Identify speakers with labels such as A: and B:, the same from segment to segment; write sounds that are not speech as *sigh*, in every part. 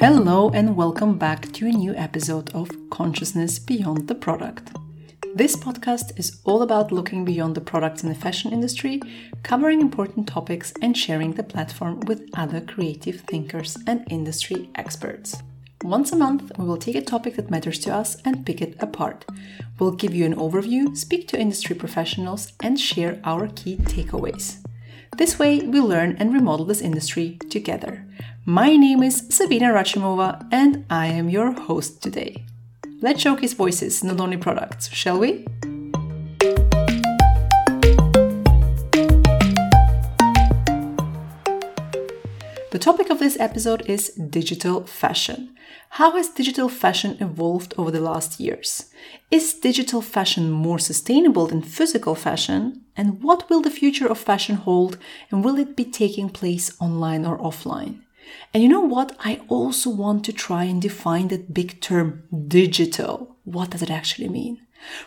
A: Hello, and welcome back to a new episode of Consciousness Beyond the Product. This podcast is all about looking beyond the products in the fashion industry, covering important topics, and sharing the platform with other creative thinkers and industry experts. Once a month, we will take a topic that matters to us and pick it apart. We'll give you an overview, speak to industry professionals, and share our key takeaways. This way, we learn and remodel this industry together. My name is Sabina Rachimova, and I am your host today. Let's showcase voices, not only products, shall we? The topic of this episode is digital fashion. How has digital fashion evolved over the last years? Is digital fashion more sustainable than physical fashion? And what will the future of fashion hold? And will it be taking place online or offline? And you know what? I also want to try and define that big term digital. What does it actually mean?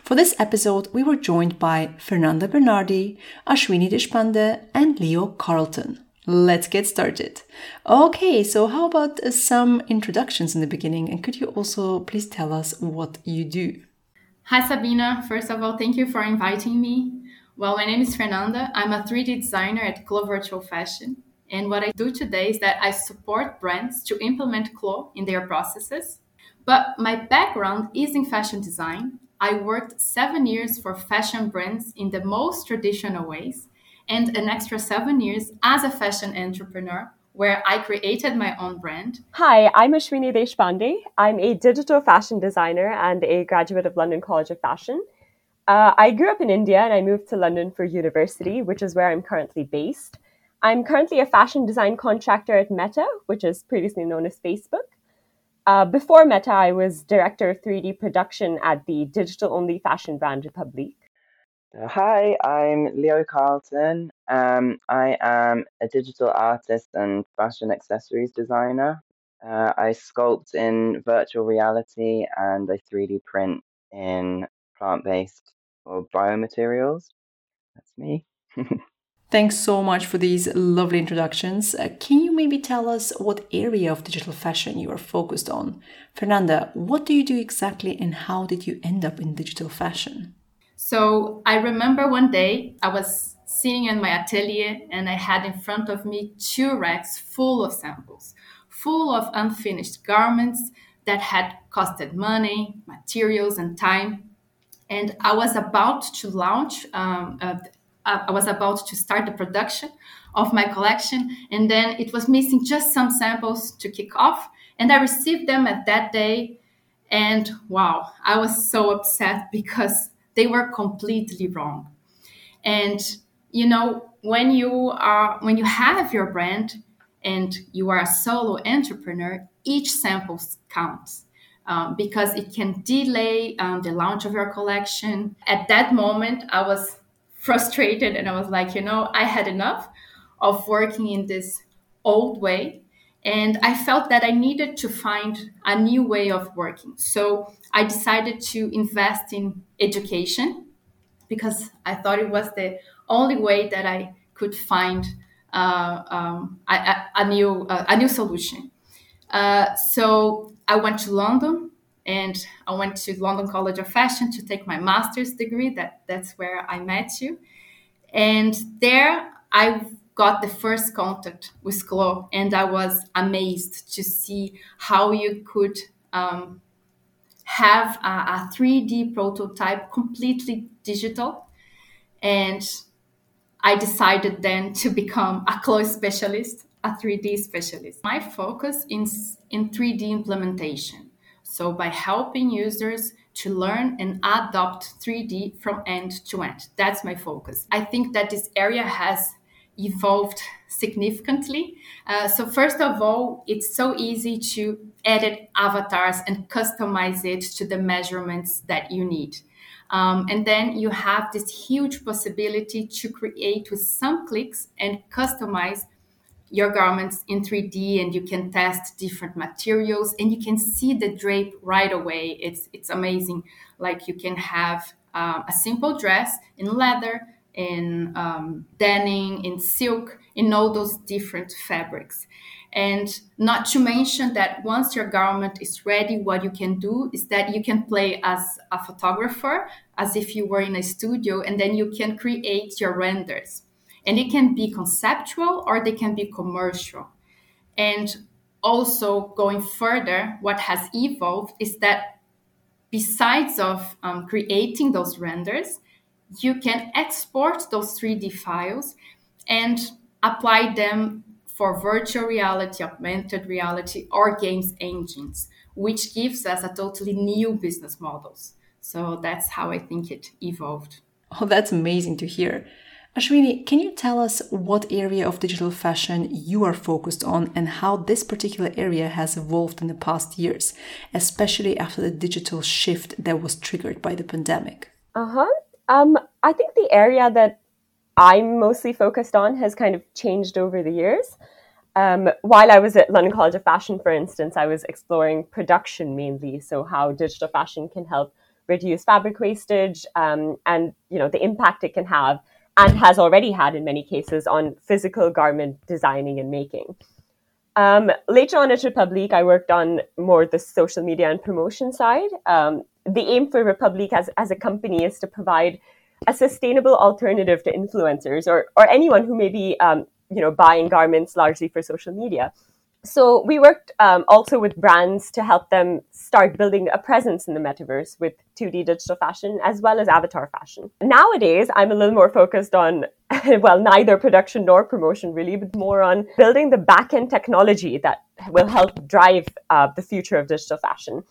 A: For this episode, we were joined by Fernanda Bernardi, Ashwini Deshpande, and Leo Carlton. Let's get started. Okay, so how about some introductions in the beginning? And could you also please tell us what you do?
B: Hi, Sabina. First of all, thank you for inviting me. Well, my name is Fernanda. I'm a 3D designer at Clo Virtual Fashion. And what I do today is that I support brands to implement Clo in their processes. But my background is in fashion design. I worked seven years for fashion brands in the most traditional ways, and an extra seven years as a fashion entrepreneur where I created my own brand.
C: Hi, I'm Ashwini Deshpande. I'm a digital fashion designer and a graduate of London College of Fashion. Uh, I grew up in India and I moved to London for university, which is where I'm currently based. I'm currently a fashion design contractor at Meta, which is previously known as Facebook. Uh, before Meta, I was director of 3D production at the digital only fashion brand Republiqe.
D: Uh, hi, I'm Leo Carlton. Um, I am a digital artist and fashion accessories designer. Uh, I sculpt in virtual reality and I 3D print in plant based or biomaterials. That's me. *laughs*
A: Thanks so much for these lovely introductions. Uh, can you maybe tell us what area of digital fashion you are focused on? Fernanda, what do you do exactly and how did you end up in digital fashion?
B: So I remember one day I was sitting in my atelier and I had in front of me two racks full of samples, full of unfinished garments that had costed money, materials, and time. And I was about to launch um, I was about to start the production of my collection, and then it was missing just some samples to kick off. And I received them at that day, and wow, I was so upset *laughs* because they were completely wrong. And you know, when you are when you have your brand and you are a solo entrepreneur, each sample counts. Um, because it can delay um, the launch of your collection. At that moment, I was frustrated and I was like, you know, I had enough of working in this old way. And I felt that I needed to find a new way of working. So I decided to invest in education because I thought it was the only way that I could find uh, um, a, a, new uh, a new solution. Uh, so I went to London and I went to London College of Fashion to take my master's degree. That that's where I met you, and there I got the first contact with Clo, and I was amazed to see how you could um, have a, a 3D prototype completely digital, and I decided then to become a Clo specialist, a 3D specialist. My focus is in 3D implementation so by helping users to learn and adopt 3D from end to end. That's my focus. I think that this area has evolved significantly. Uh, so first of all, it's so easy to edit avatars and customize it to the measurements that you need. Um, and then you have this huge possibility to create with some clicks and customize your garments in 3D and you can test different materials and you can see the drape right away. It's it's amazing. Like you can have uh, a simple dress in leather in um, denim, in silk, in all those different fabrics. And not to mention that once your garment is ready, what you can do is that you can play as a photographer, as if you were in a studio, and then you can create your renders. And it can be conceptual or they can be commercial. And also going further, what has evolved is that besides of um, creating those renders, you can export those 3D files and apply them for virtual reality, augmented reality, or games engines, which gives us a totally new business models. So that's how I think it evolved.
A: Oh, that's amazing to hear. Ashwini, can you tell us what area of digital fashion you are focused on and how this particular area has evolved in the past years, especially after the digital shift that was triggered by the pandemic?
C: Uh huh. Um, I think the area that I'm mostly focused on has kind of changed over the years. Um, while I was at London College of Fashion, for instance, I was exploring production mainly, so how digital fashion can help reduce fabric wastage um, and you know the impact it can have and has already had in many cases on physical garment designing and making. Um, later on at Republiqe, I worked on more the social media and promotion side. Um, the aim for Republiqe as, as a company is to provide a sustainable alternative to influencers or, or anyone who may be um, you know, buying garments largely for social media so we worked um, also with brands to help them start building a presence in the metaverse with 2D digital fashion as well as avatar fashion. Nowadays, I'm a little more focused on, *laughs* well, neither production nor promotion really, but more on building the back-end technology that will help drive uh, the future of digital fashion.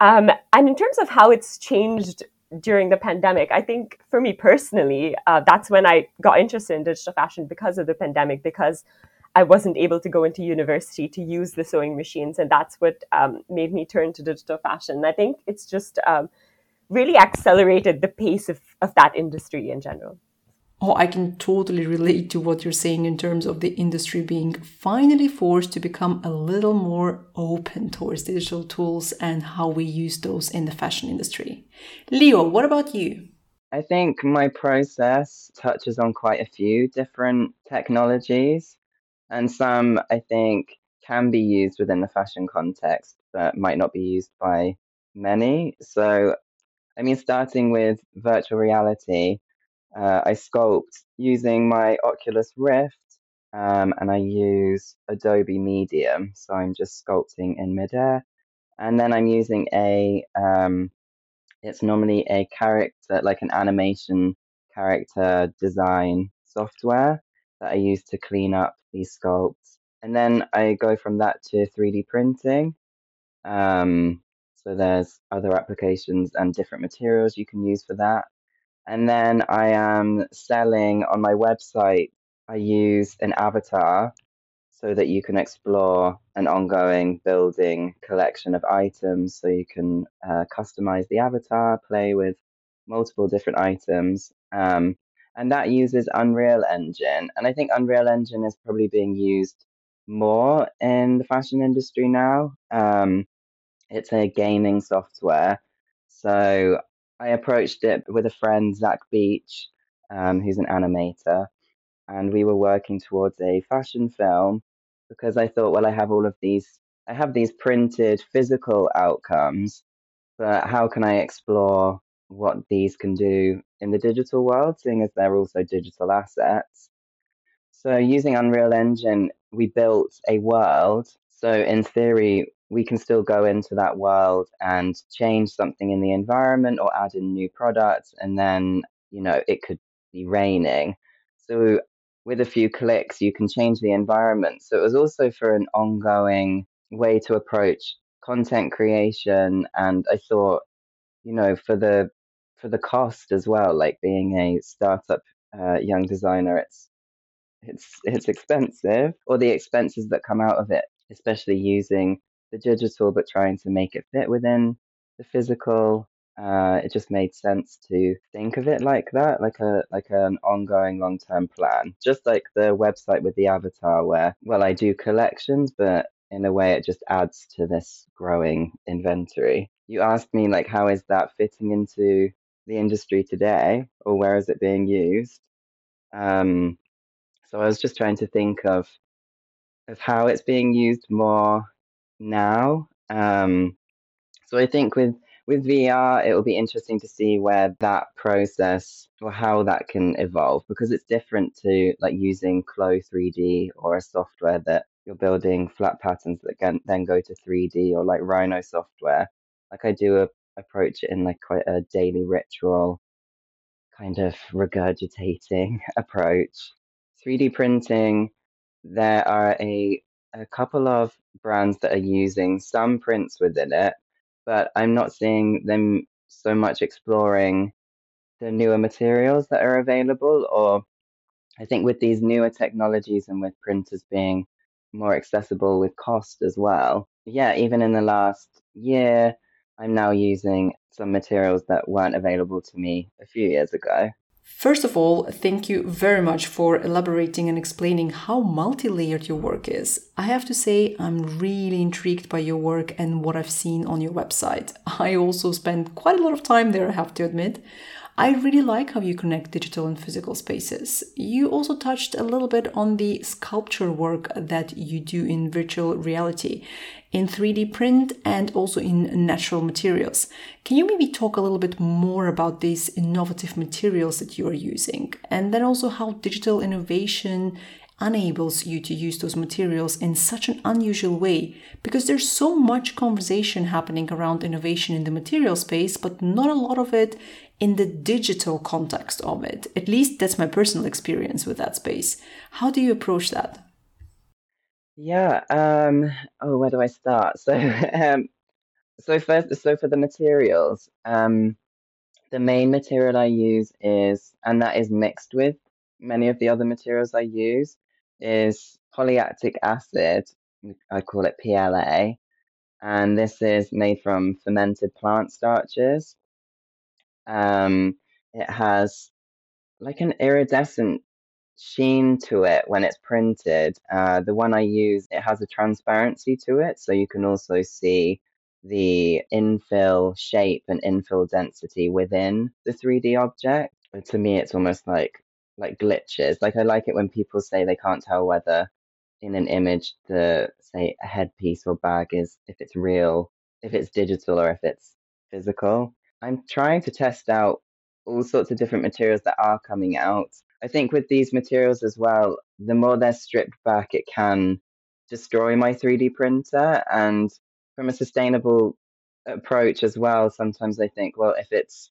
C: Um, and in terms of how it's changed during the pandemic, I think for me personally, uh, that's when I got interested in digital fashion because of the pandemic, because I wasn't able to go into university to use the sewing machines, and that's what um, made me turn to digital fashion. I think it's just um, really accelerated the pace of, of that industry in general.
A: Oh, I can totally relate to what you're saying in terms of the industry being finally forced to become a little more open towards digital tools and how we use those in the fashion industry. Leo, what about you?
D: I think my process touches on quite a few different technologies and some I think can be used within the fashion context, but might not be used by many. So, I mean, starting with virtual reality, uh, I sculpt using my Oculus Rift, um, and I use Adobe Medium. So I'm just sculpting in midair, and then I'm using a um, it's normally a character like an animation character design software that I use to clean up these sculpts. And then I go from that to 3D printing. Um, so there's other applications and different materials you can use for that. And then I am selling on my website, I use an avatar so that you can explore an ongoing building collection of items. So you can uh, customize the avatar, play with multiple different items. Um, and that uses Unreal Engine. And I think Unreal Engine is probably being used more in the fashion industry now. Um, it's a gaming software. So I approached it with a friend, Zach Beach, um, who's an animator, and we were working towards a fashion film because I thought, well, I have all of these, I have these printed physical outcomes, but how can I explore what these can do in the digital world, seeing as they're also digital assets. So, using Unreal Engine, we built a world. So, in theory, we can still go into that world and change something in the environment or add in new products, and then, you know, it could be raining. So, with a few clicks, you can change the environment. So, it was also for an ongoing way to approach content creation. And I thought, you know, for the for the cost as well. Like being a startup uh, young designer, it's it's it's expensive, or the expenses that come out of it, especially using the digital but trying to make it fit within the physical. Uh, it just made sense to think of it like that, like a like an ongoing long term plan. Just like the website with the avatar, where well, I do collections, but in a way it just adds to this growing inventory. You asked me like how is that fitting into the industry today or where is it being used? Um, so I was just trying to think of of how it's being used more now. Um, so I think with with VR, it will be interesting to see where that process or how that can evolve because it's different to like using Clo 3D or a software that you're building flat patterns that can then go to 3D or like Rhino software. Like I do a, approach it in like quite a daily ritual kind of regurgitating *laughs* approach. 3D printing, there are a a couple of brands that are using some prints within it, but I'm not seeing them so much exploring the newer materials that are available. Or I think with these newer technologies and with printers being more accessible with cost as well. Yeah, even in the last year, I'm now using some materials that weren't available to me a few years ago.
A: First of all, thank you very much for elaborating and explaining how multi layered your work is. I have to say, I'm really intrigued by your work and what I've seen on your website. *laughs* I also spent quite a lot of time there, I have to admit. I really like how you connect digital and physical spaces. You also touched a little bit on the sculpture work that you do in virtual reality, in 3D print, and also in natural materials. Can you maybe talk a little bit more about these innovative materials that you are using? And then also how digital innovation enables you to use those materials in such an unusual way because there's so much conversation happening around innovation in the material space, but not a lot of it in the digital context of it. At least that's my personal experience with that space. How do you approach that?
D: Yeah. Um, oh, where do I start? So, *laughs* um, so first, so for the materials, um, the main material I use is, and that is mixed with many of the other materials I use, is polylactic acid. I call it PLA, and this is made from fermented plant starches. Um, it has like an iridescent sheen to it when it's printed. Uh, the one I use, it has a transparency to it, so you can also see the infill shape and infill density within the 3D object. To me, it's almost like like glitches. Like I like it when people say they can't tell whether in an image the say a headpiece or bag is if it's real, if it's digital or if it's physical. I'm trying to test out all sorts of different materials that are coming out. I think with these materials as well, the more they're stripped back, it can destroy my 3D printer. And from a sustainable approach as well, sometimes I think, well, if it's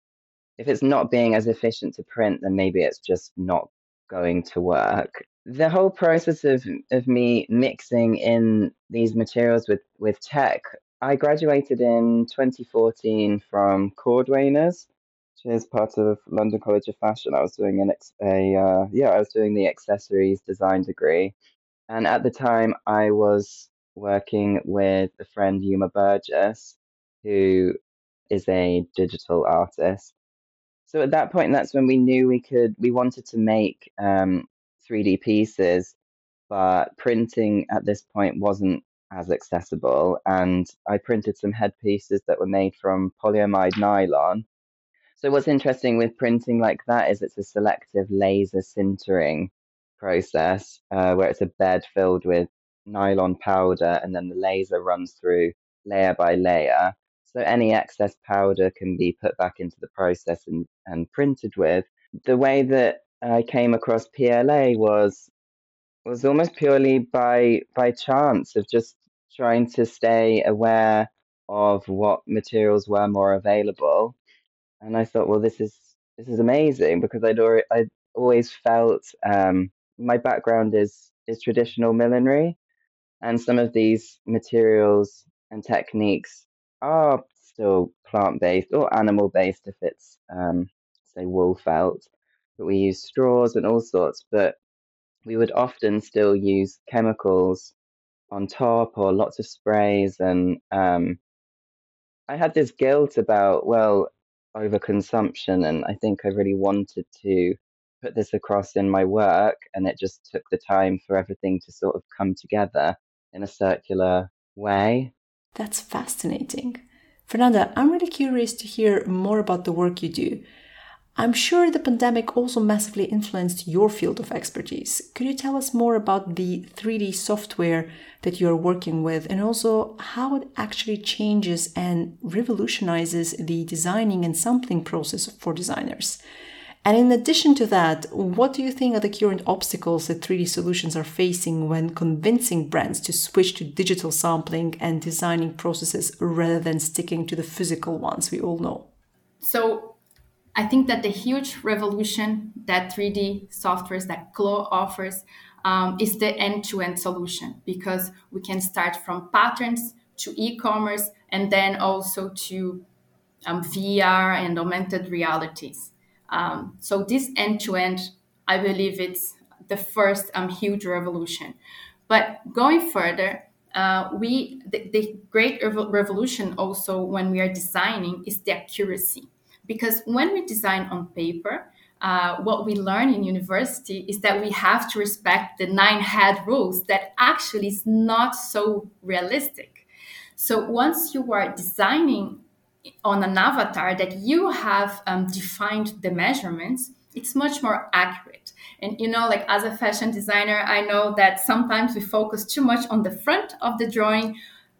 D: if it's not being as efficient to print, then maybe it's just not going to work. The whole process of, of me mixing in these materials with, with tech, I graduated in 2014 from Cordwainers, which is part of London College of Fashion. I was doing an ex- a uh, yeah, I was doing the accessories design degree, and at the time I was working with a friend Yuma Burgess, who is a digital artist, so at that point, that's when we knew we could, we wanted to make um, 3D pieces, but printing at this point wasn't as accessible. And I printed some headpieces that were made from polyamide nylon. So what's interesting with printing like that is it's a selective laser sintering process uh, where it's a bed filled with nylon powder and then the laser runs through layer by layer so any excess powder can be put back into the process and, and printed with. The way that I came across PLA was was almost purely by by chance of just trying to stay aware of what materials were more available. And I thought, well, this is this is amazing because I'd already, I'd always felt um, my background is is traditional millinery, and some of these materials and techniques are still plant based or animal based if it's um, say wool felt, but we use straws and all sorts. But we would often still use chemicals on top or lots of sprays and um, I had this guilt about well overconsumption and I think I really wanted to put this across in my work and it just took the time for everything to sort of come together in a circular way.
A: That's fascinating. Fernanda, I'm really curious to hear more about the work you do. I'm sure the pandemic also massively influenced your field of expertise. Could you tell us more about the 3D software that you're working with and also how it actually changes and revolutionizes the designing and sampling process for designers? And in addition to that, what do you think are the current obstacles that 3D solutions are facing when convincing brands to switch to digital sampling and designing processes rather than sticking to the physical ones we all know?
B: So, I think that the huge revolution that 3D softwares that Clo offers um, is the end-to-end solution because we can start from patterns to e-commerce and then also to um, VR and augmented realities. Um, so this end-to-end, I believe it's the first um, huge revolution. But going further, uh, we the, the great revolution also when we are designing is the accuracy because when we design on paper, uh, what we learn in university is that we have to respect the nine head rules that actually is not so realistic. So once you are designing on an avatar that you have um, defined the measurements, it's much more accurate. And you know, like as a fashion designer, I know that sometimes we focus too much on the front of the drawing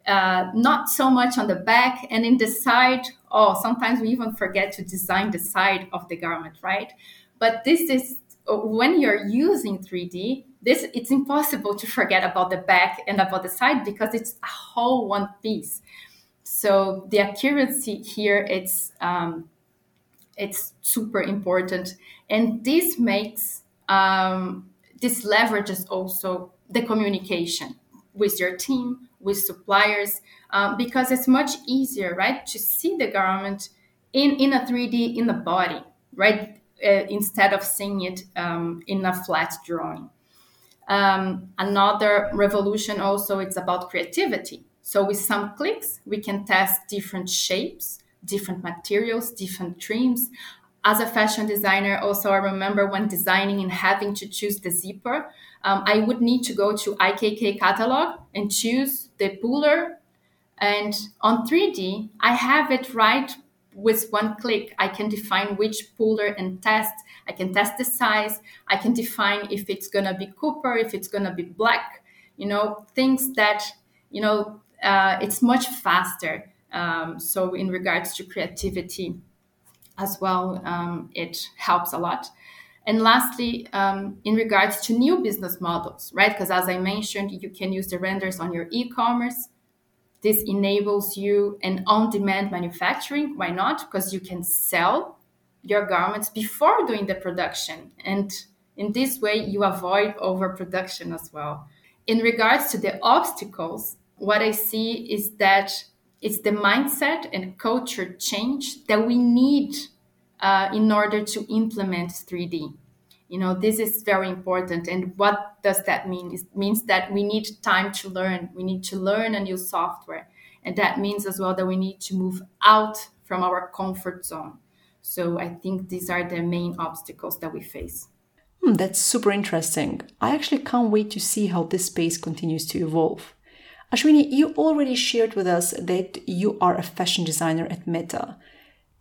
B: uh, not so much on the back and in the side. Oh, sometimes we even forget to design the side of the garment, right? But this is when you're using 3D, this it's impossible to forget about the back and about the side because it's a whole one piece. So the accuracy here it's um, it's super important, and this makes um, this leverages also the communication with your team, with suppliers, um, because it's much easier, right, to see the garment in, in a 3D in the body, right, uh, instead of seeing it um, in a flat drawing. Um, another revolution also it's about creativity. So with some clicks, we can test different shapes, different materials, different trims. As a fashion designer, also I remember when designing and having to choose the zipper, um, I would need to go to YKK catalog and choose the puller. And on 3D, I have it right with one click. I can define which puller and test. I can test the size. I can define if it's going to be copper, if it's going to be black, you know, things that, you know, uh, it's much faster. Um, so, in regards to creativity as well, um, it helps a lot. And lastly, um, in regards to new business models, right? Because as I mentioned, you can use the renders on your e commerce. This enables you an on demand manufacturing. Why not? Because you can sell your garments before doing the production. And in this way, you avoid overproduction as well. In regards to the obstacles, what I see is that it's the mindset and culture change that we need uh, in order to implement 3D. You know, this is very important. And what does that mean? It means that we need time to learn. We need to learn a new software. And that means as well that we need to move out from our comfort zone. So I think these are the main obstacles that we face.
A: Hmm, that's super interesting. I actually can't wait to see how this space continues to evolve. Ashwini, you already shared with us that you are a fashion designer at Meta.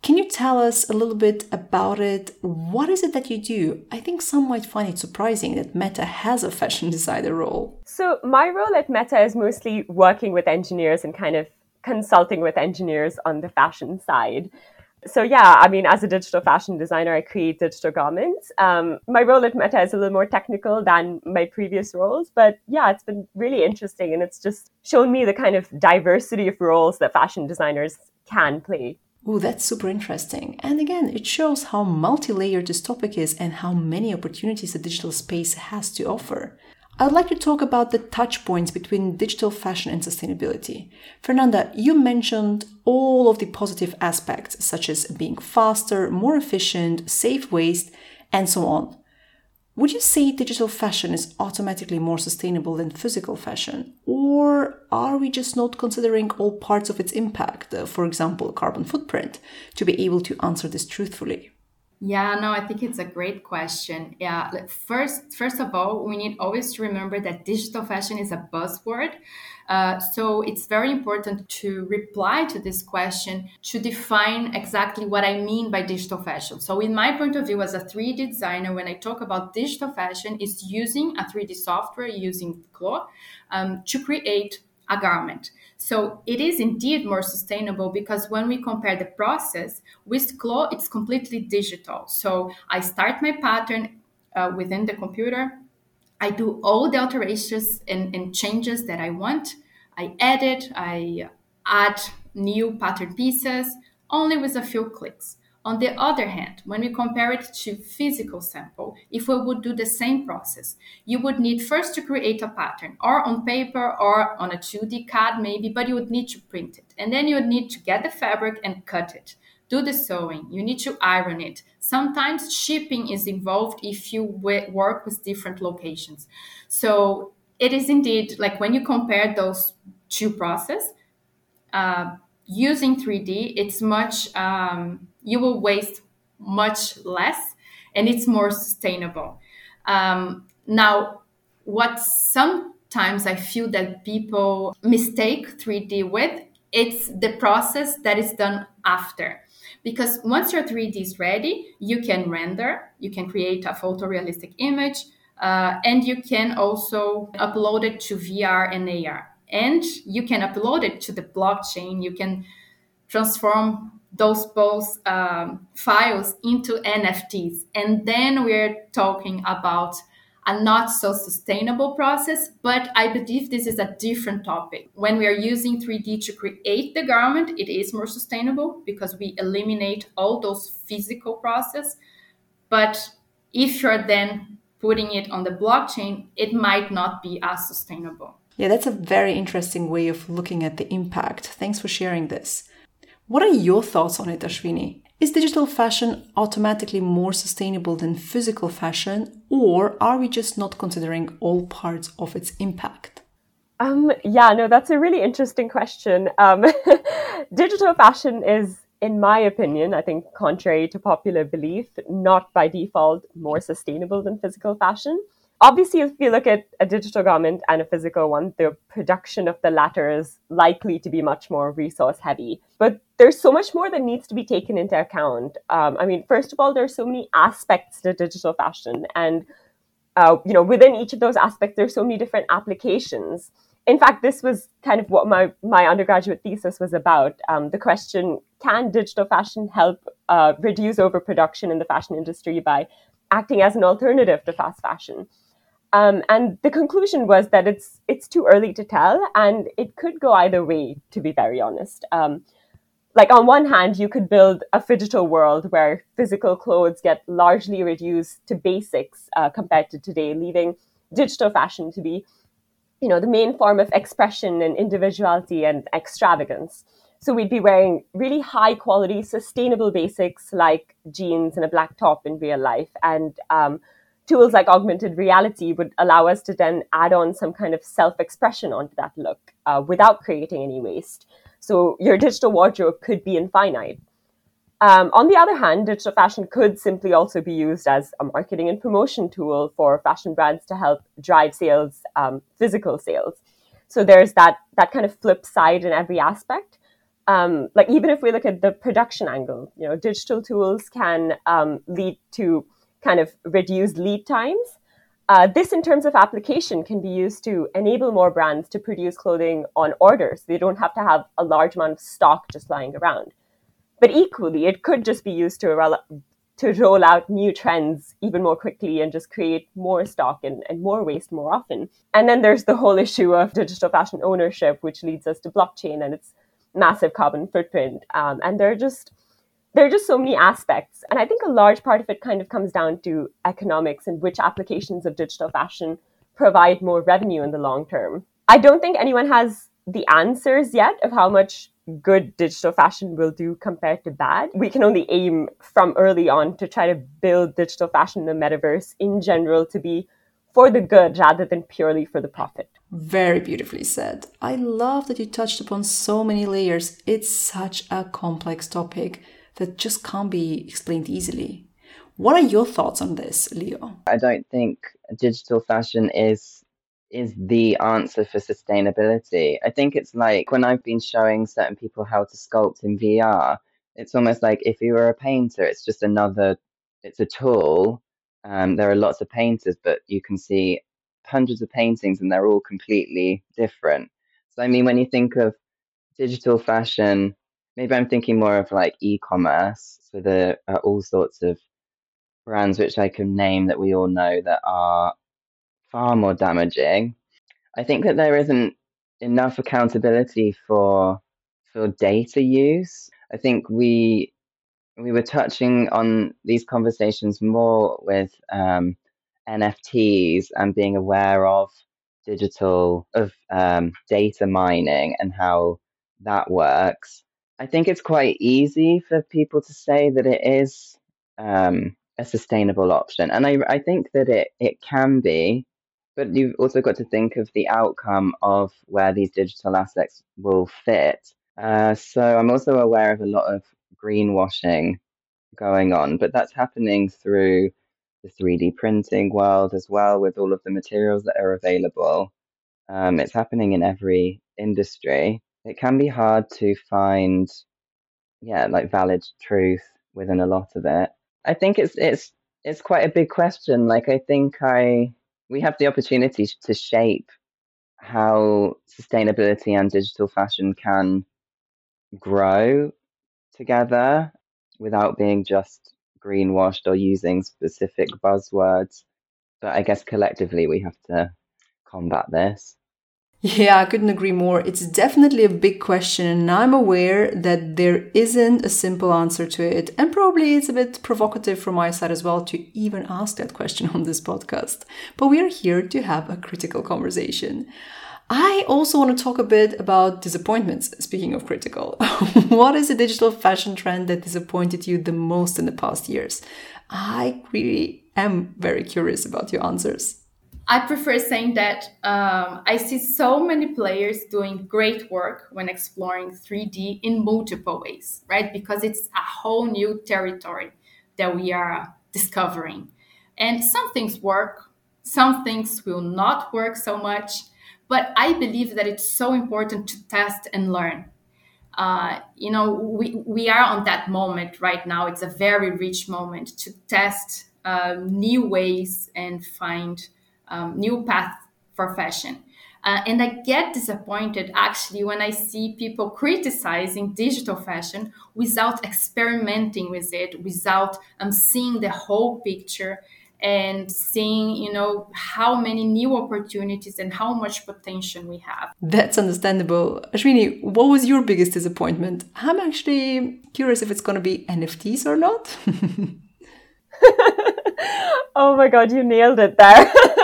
A: Can you tell us a little bit about it? What is it that you do? I think some might find it surprising that Meta has a fashion designer role.
C: So, my role at Meta is mostly working with engineers and kind of consulting with engineers on the fashion side. So, yeah, I mean, as a digital fashion designer, I create digital garments. Um, my role at Meta is a little more technical than my previous roles, but yeah, it's been really interesting and it's just shown me the kind of diversity of roles that fashion designers can play.
A: Oh, that's super interesting. And again, it shows how multi layered this topic is and how many opportunities the digital space has to offer. I'd like to talk about the touch points between digital fashion and sustainability. Fernanda, you mentioned all of the positive aspects, such as being faster, more efficient, save waste, and so on. Would you say digital fashion is automatically more sustainable than physical fashion? Or are we just not considering all parts of its impact, uh, for example, carbon footprint, to be able to answer this truthfully?
B: Yeah, no, I think it's a great question. Yeah, first, first of all, we need always to remember that digital fashion is a buzzword. Uh, so it's very important to reply to this question to define exactly what I mean by digital fashion. So, in my point of view as a 3D designer, when I talk about digital fashion, is using a 3D software using Clo um, to create a garment. So it is indeed more sustainable because when we compare the process with Clo, it's completely digital. So I start my pattern uh, within the computer. I do all the alterations and, and changes that I want. I edit, I add new pattern pieces only with a few clicks. On the other hand, when we compare it to physical sample, if we would do the same process, you would need first to create a pattern or on paper or on a 2D CAD maybe, but you would need to print it. And then you would need to get the fabric and cut it. Do the sewing. You need to iron it. Sometimes shipping is involved if you work with different locations. So it is indeed like when you compare those two processes, uh, using 3D, it's much, um, you will waste much less and it's more sustainable. Um, now, what sometimes I feel that people mistake 3D with, it's the process that is done after. Because once your 3D is ready, you can render, you can create a photorealistic image, uh, and you can also upload it to VR and AR and you can upload it to the blockchain. You can transform those both um, files into nfts and then we're talking about a not so sustainable process but i believe this is a different topic when we are using 3d to create the garment it is more sustainable because we eliminate all those physical process but if you're then putting it on the blockchain it might not be as sustainable
A: yeah, that's a very interesting way of looking at the impact. Thanks for sharing this. What are your thoughts on it, Ashwini? Is digital fashion automatically more sustainable than physical fashion, or are we just not considering all parts of its impact?
C: Um, yeah, no, that's a really interesting question. Um, *laughs* digital fashion is, in my opinion, I think, contrary to popular belief, not by default more sustainable than physical fashion. Obviously, if you look at a digital garment and a physical one, the production of the latter is likely to be much more resource heavy. But there's so much more that needs to be taken into account. Um, I mean, first of all, there are so many aspects to digital fashion, and uh, you know, within each of those aspects, there's so many different applications. In fact, this was kind of what my my undergraduate thesis was about. Um, the question: Can digital fashion help uh, reduce overproduction in the fashion industry by acting as an alternative to fast fashion? Um, and the conclusion was that it's it's too early to tell, and it could go either way. To be very honest, um, like on one hand, you could build a digital world where physical clothes get largely reduced to basics uh, compared to today, leaving digital fashion to be, you know, the main form of expression and individuality and extravagance. So we'd be wearing really high quality, sustainable basics like jeans and a black top in real life, and um, tools like augmented reality would allow us to then add on some kind of self expression onto that look uh, without creating any waste. So your digital wardrobe could be infinite. Um, on the other hand, digital fashion could simply also be used as a marketing and promotion tool for fashion brands to help drive sales, um, physical sales. So there's that that kind of flip side in every aspect. Um, like even if we look at the production angle, you know, digital tools can um, lead to kind of reduce lead times. Uh, this, in terms of application, can be used to enable more brands to produce clothing on order. So they don't have to have a large amount of stock just lying around. But equally, it could just be used to, to roll out new trends even more quickly and just create more stock and, and more waste more often. And then there's the whole issue of digital fashion ownership, which leads us to blockchain and its massive carbon footprint. Um, and there are just there are just so many aspects. And I think a large part of it kind of comes down to economics and which applications of digital fashion provide more revenue in the long term. I don't think anyone has the answers yet of how much good digital fashion will do compared to bad. We can only aim from early on to try to build digital fashion in the metaverse in general to be for the good rather than purely for the profit.
A: Very beautifully said. I love that you touched upon so many layers. It's such a complex topic that just can't be explained easily. What are your thoughts on this, Leo?
D: I don't think digital fashion is is the answer for sustainability. I think it's like when I've been showing certain people how to sculpt in VR, it's almost like if you were a painter, it's just another, it's a tool. Um, there are lots of painters, but you can see hundreds of paintings and they're all completely different. So, I mean, when you think of digital fashion, maybe I'm thinking more of like e commerce. So, there are all sorts of brands which I can name that we all know that are far more damaging. I think that there isn't enough accountability for for data use. I think we we were touching on these conversations more with um, NFTs and being aware of digital of um, data mining and how that works. I think it's quite easy for people to say that it is um, a sustainable option, and I I think that it it can be but you've also got to think of the outcome of where these digital assets will fit. Uh, so I'm also aware of a lot of greenwashing going on, but that's happening through the 3D printing world as well, with all of the materials that are available. Um, it's happening in every industry. It can be hard to find, yeah, like valid truth within a lot of it. I think it's it's it's quite a big question. Like I think I we have the opportunity to shape how sustainability and digital fashion can grow together without being just greenwashed or using specific buzzwords. But I guess collectively we have to combat this.
A: Yeah, I couldn't agree more. It's definitely a big question, and I'm aware that there isn't a simple answer to it. And probably it's a bit provocative from my side as well to even ask that question *laughs* on this podcast. But we are here to have a critical conversation. I also want to talk a bit about disappointments. Speaking of critical, *laughs* what is a digital fashion trend that disappointed you the most in the past years? I really am very curious about your answers.
B: I prefer saying that um, I see so many players doing great work when exploring 3D in multiple ways, right? Because it's a whole new territory that we are discovering. And some things work, some things will not work so much. But I believe that it's so important to test and learn. Uh, you know, we, we are on that moment right now. It's a very rich moment to test uh, new ways and find um, new path for fashion. Uh, and I get disappointed actually when I see people criticizing digital fashion without experimenting with it, without um, seeing the whole picture and seeing, you know, how many new opportunities and how much potential we have.
A: That's understandable. Ashwini, what was your biggest disappointment? I'm actually curious if it's going to be NFTs or not. *laughs* *laughs*
C: oh my god, you nailed it there. *laughs*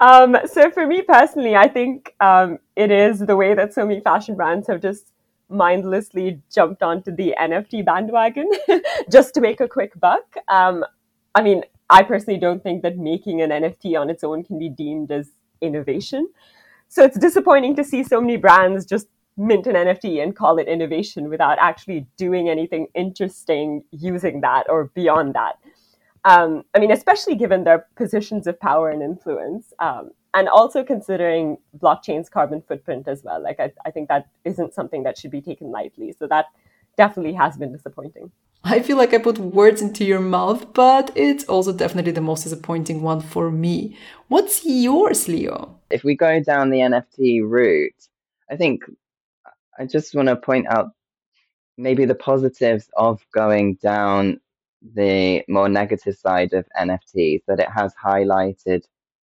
C: um, so for me personally, I think um, it is the way that so many fashion brands have just mindlessly jumped onto the NFT bandwagon *laughs* just to make a quick buck. Um, I mean, I personally don't think that making an NFT on its own can be deemed as innovation. So it's disappointing to see so many brands just mint an NFT and call it innovation without actually doing anything interesting using that or beyond that. Um, I mean, especially given their positions of power and influence, um, and also considering blockchain's carbon footprint as well. Like, I, I think that isn't something that should be taken lightly. So that definitely has been disappointing.
A: I feel like I put words into your mouth, but it's also definitely the most disappointing one for me. What's yours, Leo?
D: If we go down the NFT route, I think I just want to point out maybe the positives of going down the more negative side of NFTs that it has highlighted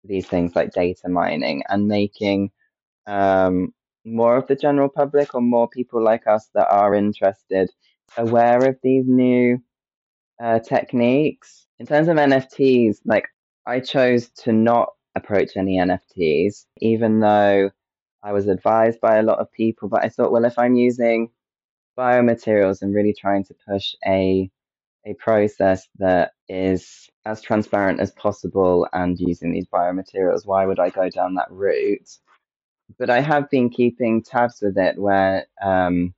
D: these things like data mining and making um, more of the general public or more people like us that are interested aware of these new uh, techniques. In terms of NFTs, like I chose to not approach any NFTs, even though I was advised by a lot of people. But I thought, well, if I'm using biomaterials and really trying to push a a process that is as transparent as possible and using these biomaterials, why would I go down that route? But I have been keeping tabs with it where, um,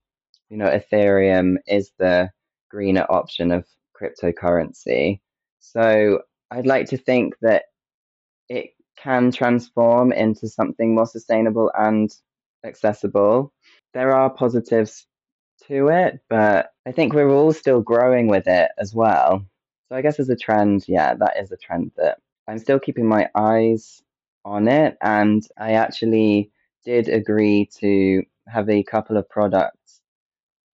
D: you know, Ethereum is the greener option of cryptocurrency. So I'd like to think that it can transform into something more sustainable and accessible. There are positives to it, but I think we're all still growing with it as well. So I guess as a trend, yeah, that is a trend that I'm still keeping my eyes on it. And I actually did agree to have a couple of products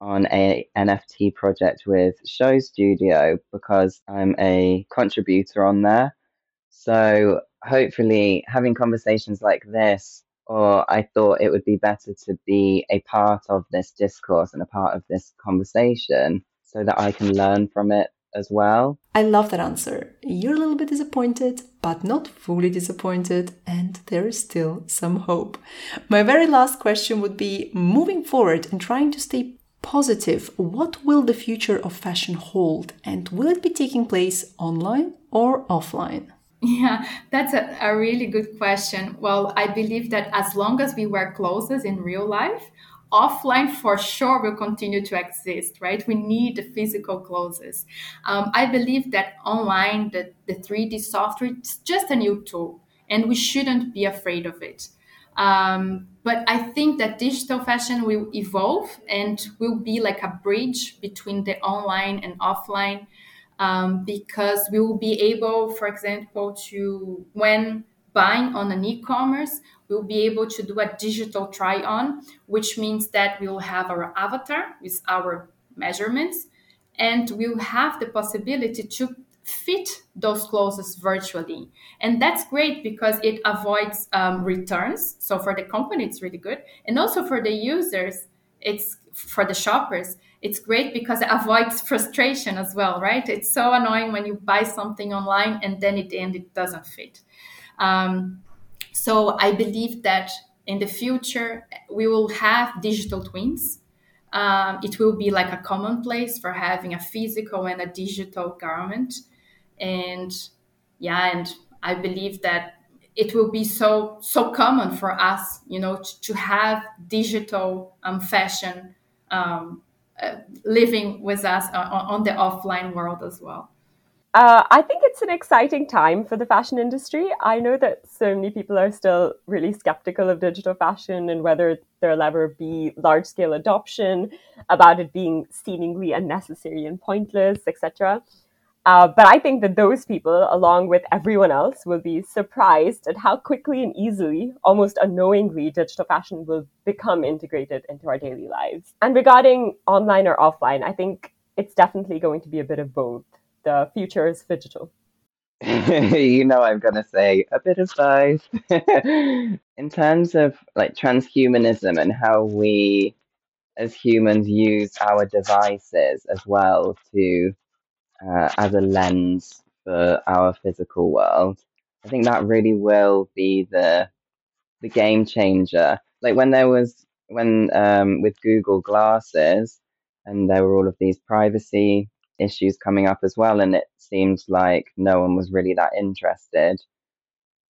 D: on a NFT project with SHOWstudio because I'm a contributor on there. So hopefully having conversations like this or I thought it would be better to be a part of this discourse and a part of this conversation so that I can learn from it as well.
A: I love that answer. You're a little bit disappointed, but not fully disappointed, and there is still some hope. My very last question would be moving forward and trying to stay positive, what will the future of fashion hold, and will it be taking place online or offline?
B: Yeah, that's a, a really good question. Well, I believe that as long as we wear clothes in real life, offline for sure will continue to exist, right? We need the physical clothes. Um, I believe that online, the, the 3D software, it's just a new tool and we shouldn't be afraid of it. Um, but I think that digital fashion will evolve and will be like a bridge between the online and offline um, because we will be able, for example, to when buying on an e-commerce, we'll be able to do a digital try-on, which means that we'll have our avatar with our measurements, and we'll have the possibility to fit those clothes virtually. And that's great because it avoids um, returns. So for the company, it's really good. And also for the users, it's for the shoppers, it's great because it *laughs* avoids frustration as well, right? It's so annoying when you buy something online and then at the end it doesn't fit. Um, so I believe that in the future we will have digital twins. Um, it will be like a commonplace for having a physical and a digital garment, and yeah, and I believe that it will be so so common for us, you know, to, to have digital um, fashion um, living with us on, on, the offline world as well?
C: Uh, I think it's an exciting time for the fashion industry. I know that so many people are still really skeptical of digital fashion and whether there'll ever be large scale adoption, about it being seemingly unnecessary and pointless, etc. Uh, but I think that those people, along with everyone else, will be surprised at how quickly and easily, almost unknowingly, digital fashion will become integrated into our daily lives. And regarding online or offline, I think it's definitely going to be a bit of both. The future is digital. *laughs*
D: you know, I'm going to say a bit of both. *laughs* In terms of like transhumanism and how we as humans use our devices as well to uh, as a lens for our physical world. I think that really will be the the game changer. Like when there was when um, with Google Glasses, and there were all of these privacy issues coming up as well, and it seemed like no one was really that interested.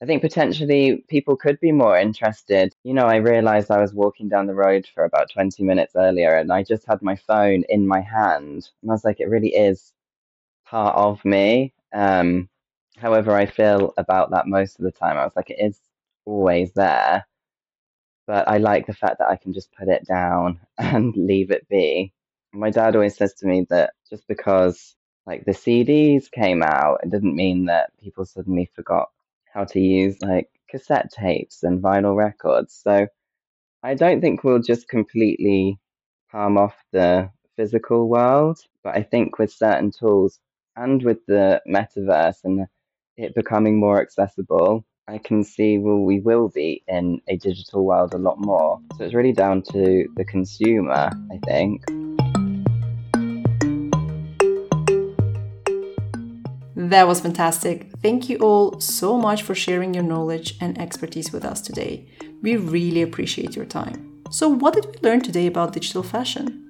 D: I think potentially people could be more interested. You know, I realized I was walking down the road for about 20 minutes earlier and I just had my phone in my hand. And I was like, it really is part of me. Um, however, I feel about that most of the time. I was like, it is always there, but I like the fact that I can just put it down *laughs* and leave it be. My dad always says to me that just because like the CDs came out, it didn't mean that people suddenly forgot how to use like cassette tapes and vinyl records. So I don't think we'll just completely palm off the physical world, but I think with certain tools, and with the metaverse and it becoming more accessible, I can see well we will be in a digital world a lot more. So it's really down to the consumer, I think.
A: That was fantastic. Thank you all so much for sharing your knowledge and expertise with us today. We really appreciate your time. So, what did we learn today about digital fashion?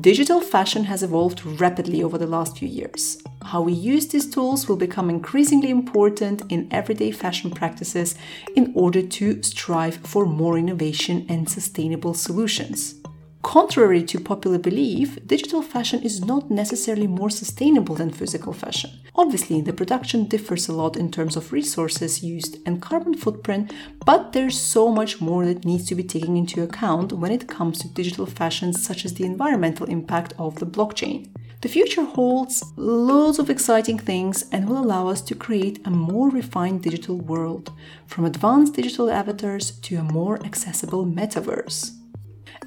A: Digital fashion has evolved rapidly over the last few years. How we use these tools will become increasingly important in everyday fashion practices in order to strive for more innovation and sustainable solutions. Contrary to popular belief, digital fashion is not necessarily more sustainable than physical fashion. Obviously, the production differs a lot in terms of resources used and carbon footprint, but there's so much more that needs to be taken into account when it comes to digital fashion, such as the environmental impact of the blockchain. The future holds loads of exciting things and will allow us to create a more refined digital world, from advanced digital avatars to a more accessible metaverse.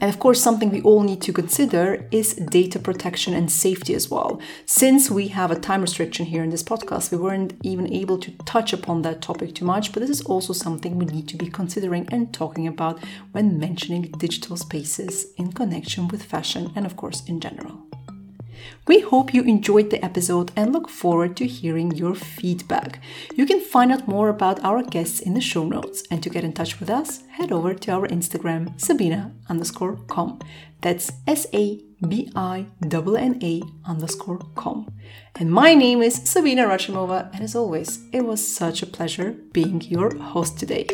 A: And of course, something we all need to consider is data protection and safety as well. Since we have a time restriction here in this podcast, we weren't even able to touch upon that topic too much, but this is also something we need to be considering and talking about when mentioning digital spaces in connection with fashion and, of course, in general. We hope you enjoyed the episode and look forward to hearing your feedback. You can find out more about our guests in the show notes, and to get in touch with us, head over to our Instagram, Sabina underscore com. That's S A B I N A underscore com. And my name is Sabina Rachimova, and as always, it was such a pleasure being your host today.